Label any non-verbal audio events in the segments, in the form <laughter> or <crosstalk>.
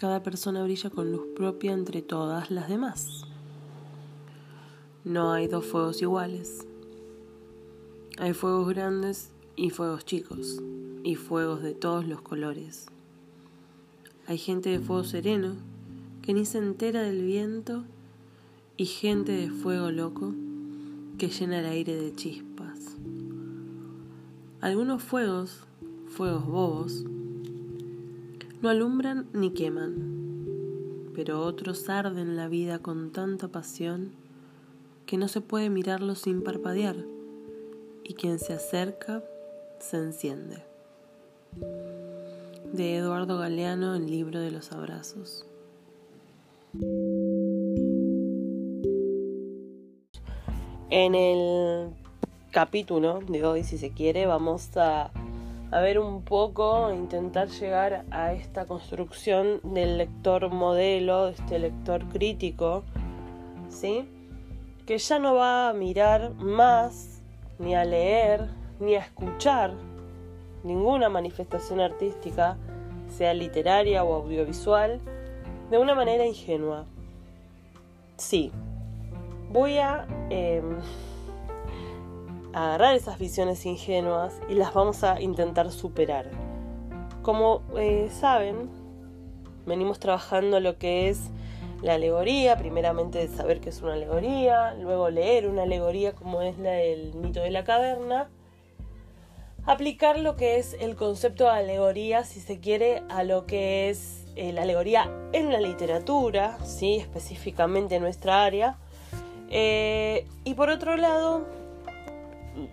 Cada persona brilla con luz propia entre todas las demás. No hay dos fuegos iguales. Hay fuegos grandes y fuegos chicos, y fuegos de todos los colores. Hay gente de fuego sereno que ni se entera del viento y gente de fuego loco que llena el aire de chispas. Algunos fuegos, fuegos bobos, no alumbran ni queman, pero otros arden la vida con tanta pasión que no se puede mirarlos sin parpadear, y quien se acerca se enciende. De Eduardo Galeano, el libro de los abrazos. En el capítulo de hoy, si se quiere, vamos a a ver un poco, intentar llegar a esta construcción del lector modelo, de este lector crítico, ¿sí? Que ya no va a mirar más, ni a leer, ni a escuchar ninguna manifestación artística, sea literaria o audiovisual, de una manera ingenua. Sí, voy a... Agarrar esas visiones ingenuas y las vamos a intentar superar. Como eh, saben, venimos trabajando lo que es la alegoría, primeramente saber qué es una alegoría, luego leer una alegoría como es la del mito de la caverna, aplicar lo que es el concepto de alegoría, si se quiere, a lo que es eh, la alegoría en la literatura, ¿sí? específicamente en nuestra área. Eh, y por otro lado,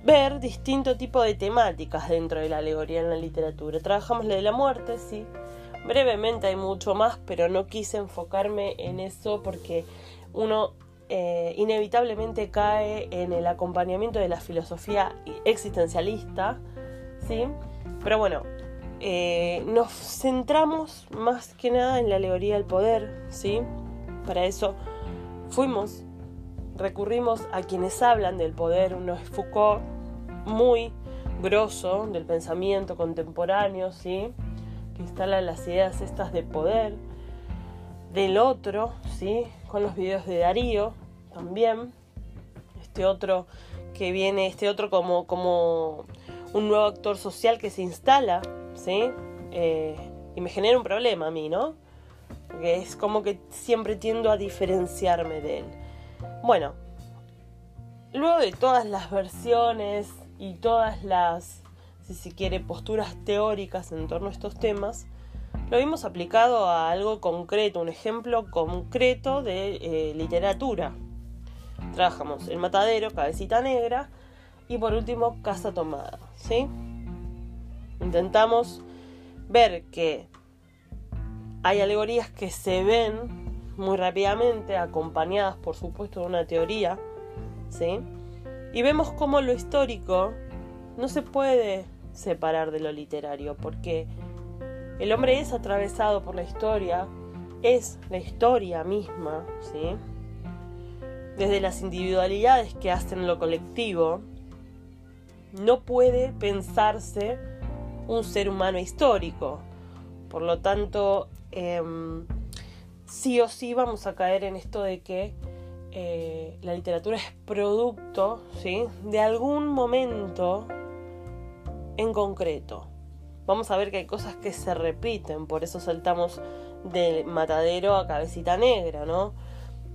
ver distinto tipo de temáticas dentro de la alegoría en la literatura. Trabajamos la de la muerte, sí. Brevemente hay mucho más, pero no quise enfocarme en eso porque uno eh, inevitablemente cae en el acompañamiento de la filosofía existencialista, ¿sí? Pero bueno, eh, nos centramos más que nada en la alegoría del poder, ¿sí? Para eso fuimos recurrimos a quienes hablan del poder. Uno es Foucault, muy grosso del pensamiento contemporáneo, ¿sí? que instala las ideas estas de poder. Del otro, ¿sí? con los videos de Darío también. Este otro que viene, este otro como, como un nuevo actor social que se instala, ¿sí? Eh, y me genera un problema a mí, ¿no? Porque es como que siempre tiendo a diferenciarme de él. Bueno, luego de todas las versiones y todas las, si se quiere, posturas teóricas en torno a estos temas, lo hemos aplicado a algo concreto, un ejemplo concreto de eh, literatura. Trabajamos El Matadero, Cabecita Negra y por último Casa Tomada. ¿sí? Intentamos ver que hay alegorías que se ven muy rápidamente, acompañadas por supuesto de una teoría, ¿sí? Y vemos cómo lo histórico no se puede separar de lo literario, porque el hombre es atravesado por la historia, es la historia misma, ¿sí? Desde las individualidades que hacen lo colectivo, no puede pensarse un ser humano histórico. Por lo tanto, em, sí o sí vamos a caer en esto de que eh, la literatura es producto ¿sí? de algún momento en concreto. Vamos a ver que hay cosas que se repiten, por eso saltamos del matadero a cabecita negra, ¿no?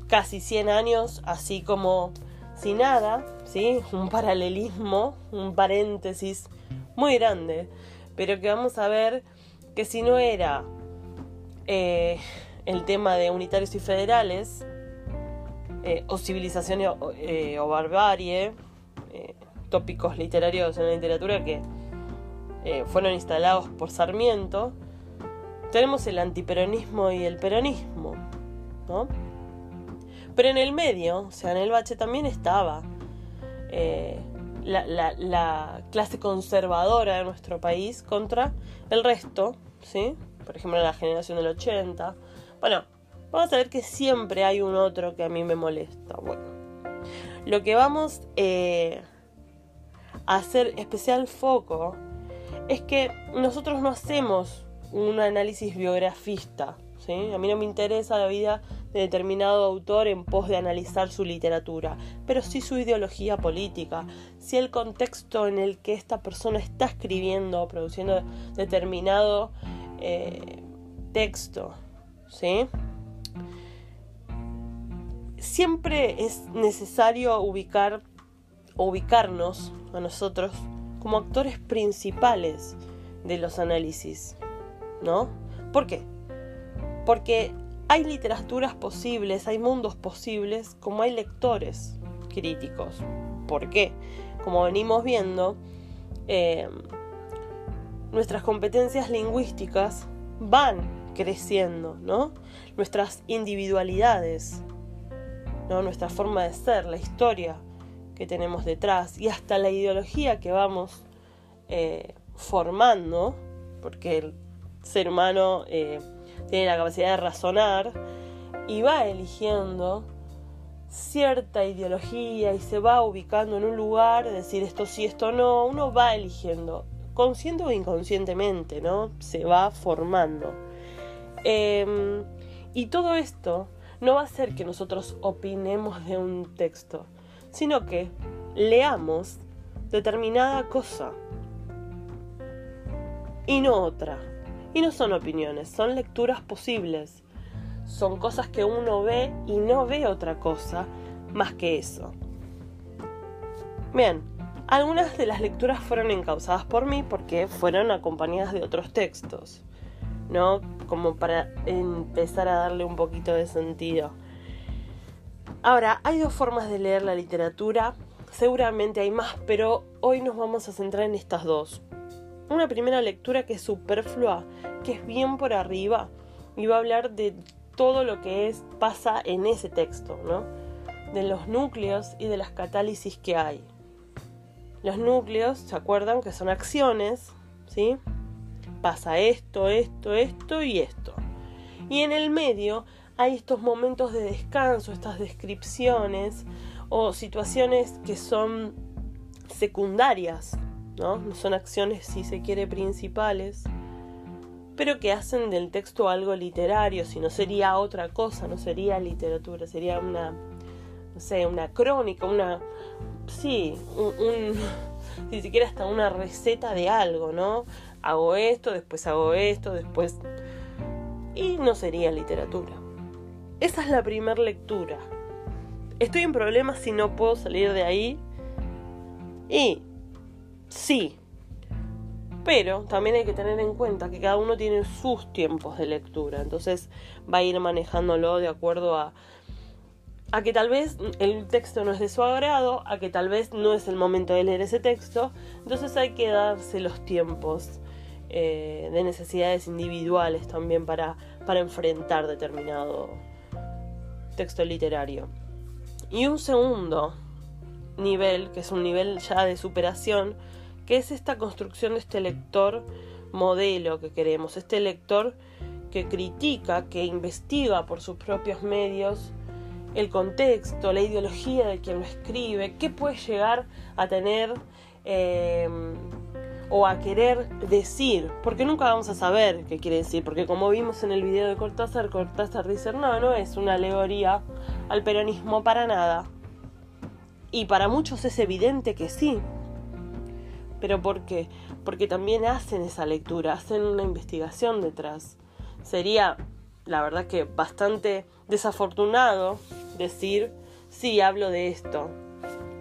Casi 100 años, así como sin nada, ¿sí? Un paralelismo, un paréntesis muy grande, pero que vamos a ver que si no era eh, el tema de unitarios y federales, eh, o civilización eh, o, barbarie, eh, tópicos literarios en la literatura que fueron instalados por Sarmiento, tenemos el antiperonismo y el peronismo, ¿no? Pero en el medio, o sea, en el bache también estaba eh, la, clase conservadora de nuestro país contra el resto, ¿sí? Por ejemplo, la generación del 80. Bueno, vamos a ver que siempre hay un otro que a mí me molesta. Bueno, lo que vamos eh, a hacer especial foco es que nosotros no hacemos un análisis biografista. ¿sí? A mí no me interesa la vida de determinado autor en pos de analizar su literatura, pero sí su ideología política, si el contexto en el que esta persona está escribiendo o produciendo determinado eh, texto. ¿Sí? Siempre es necesario ubicar ubicarnos a nosotros como actores principales de los análisis, ¿no? ¿Por qué? Porque hay literaturas posibles, hay mundos posibles, como hay lectores críticos. ¿Por qué? Como venimos viendo, eh, nuestras competencias lingüísticas van creciendo, ¿no? Nuestras individualidades, ¿no? Nuestra forma de ser, la historia que tenemos detrás y hasta la ideología que vamos eh, formando, porque el ser humano eh, tiene la capacidad de razonar y va eligiendo cierta ideología y se va ubicando en un lugar, decir esto sí, esto no, uno va eligiendo, consciente o inconscientemente, ¿no? Se va formando. Em, y todo esto no va a ser que nosotros opinemos de un texto, sino que leamos determinada cosa y no otra. Y no son opiniones, son lecturas posibles. Son cosas que uno ve y no ve otra cosa más que eso. Bien, algunas de las lecturas fueron encausadas por mí porque fueron acompañadas de otros textos, ¿no? Como para empezar a darle un poquito de sentido. Ahora, hay dos formas de leer la literatura, seguramente hay más, pero hoy nos vamos a centrar en estas dos. Una primera lectura que es superflua, que es bien por arriba, y va a hablar de todo lo que es, pasa en ese texto, ¿no? De los núcleos y de las catálisis que hay. Los núcleos, ¿se acuerdan? Que son acciones, ¿sí? Pasa esto, esto, esto y esto. Y en el medio hay estos momentos de descanso, estas descripciones o situaciones que son secundarias, ¿no? No son acciones, si se quiere, principales, pero que hacen del texto algo literario, si no sería otra cosa, no sería literatura, sería una, no sé, una crónica, una, sí, un, ni <laughs> siquiera hasta una receta de algo, ¿no? Hago esto, después hago esto, después... Y no sería literatura. Esa es la primera lectura. Estoy en problemas si no puedo salir de ahí. Y sí. Pero también hay que tener en cuenta que cada uno tiene sus tiempos de lectura. Entonces va a ir manejándolo de acuerdo a, a que tal vez el texto no es de su agrado, a que tal vez no es el momento de leer ese texto. Entonces hay que darse los tiempos eh, de necesidades individuales también para, para enfrentar determinado texto literario. Y un segundo nivel, que es un nivel ya de superación, que es esta construcción de este lector modelo que queremos, este lector que critica, que investiga por sus propios medios el contexto, la ideología de quien lo escribe, qué puede llegar a tener eh, o a querer decir, porque nunca vamos a saber qué quiere decir, porque como vimos en el video de Cortázar, Cortázar dice, no, no es una alegoría al peronismo para nada. Y para muchos es evidente que sí. ¿Pero por qué? Porque también hacen esa lectura, hacen una investigación detrás. Sería, la verdad que bastante desafortunado decir, sí, hablo de esto,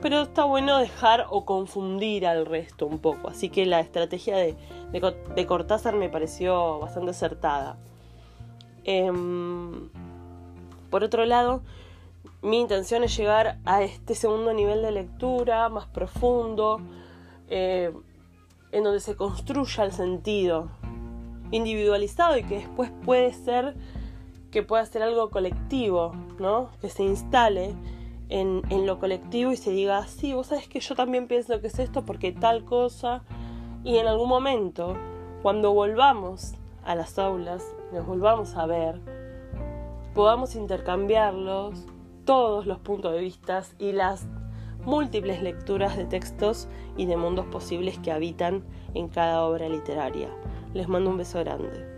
pero está bueno dejar o confundir al resto un poco. Así que la estrategia de, Cortázar me pareció bastante acertada. Em, por otro lado, mi intención es llegar a este segundo nivel de lectura más profundo, eh, en donde se construya el sentido individualizado y que después puede ser que pueda ser algo colectivo, ¿no? Que se instale en, en, lo colectivo y se diga, sí, vos sabes que yo también pienso que es esto porque tal cosa. Y en algún momento, cuando volvamos a las aulas, nos volvamos a ver, podamos intercambiarlos, todos los puntos de vista y las múltiples lecturas de textos y de mundos posibles que habitan en cada obra literaria. Les mando un beso grande.